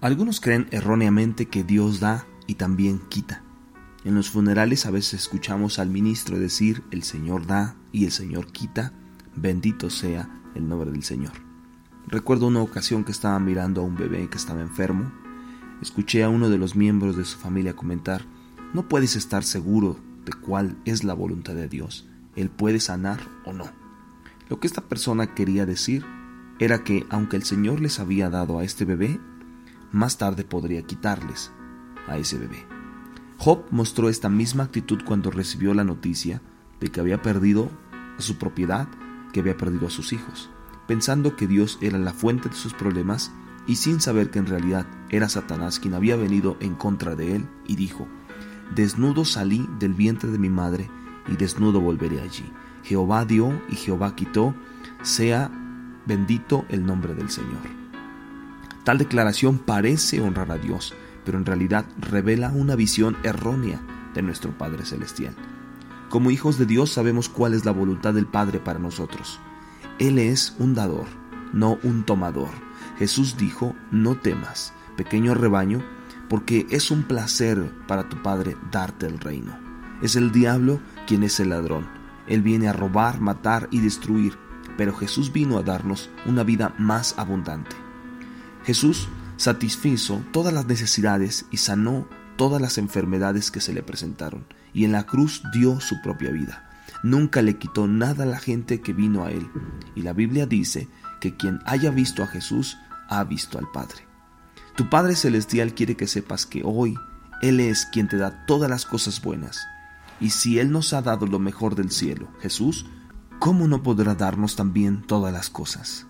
Algunos creen erróneamente que Dios da y también quita. En los funerales a veces escuchamos al ministro decir, el Señor da y el Señor quita, bendito sea el nombre del Señor. Recuerdo una ocasión que estaba mirando a un bebé que estaba enfermo, escuché a uno de los miembros de su familia comentar, no puedes estar seguro de cuál es la voluntad de Dios, Él puede sanar o no. Lo que esta persona quería decir era que aunque el Señor les había dado a este bebé, más tarde podría quitarles a ese bebé. Job mostró esta misma actitud cuando recibió la noticia de que había perdido a su propiedad, que había perdido a sus hijos, pensando que Dios era la fuente de sus problemas y sin saber que en realidad era Satanás quien había venido en contra de él y dijo, Desnudo salí del vientre de mi madre y desnudo volveré allí. Jehová dio y Jehová quitó, sea bendito el nombre del Señor. Tal declaración parece honrar a Dios, pero en realidad revela una visión errónea de nuestro Padre Celestial. Como hijos de Dios sabemos cuál es la voluntad del Padre para nosotros. Él es un dador, no un tomador. Jesús dijo, no temas, pequeño rebaño, porque es un placer para tu Padre darte el reino. Es el diablo quien es el ladrón. Él viene a robar, matar y destruir, pero Jesús vino a darnos una vida más abundante. Jesús satisfizo todas las necesidades y sanó todas las enfermedades que se le presentaron, y en la cruz dio su propia vida. Nunca le quitó nada a la gente que vino a él, y la Biblia dice que quien haya visto a Jesús ha visto al Padre. Tu Padre Celestial quiere que sepas que hoy Él es quien te da todas las cosas buenas, y si Él nos ha dado lo mejor del cielo, Jesús, ¿cómo no podrá darnos también todas las cosas?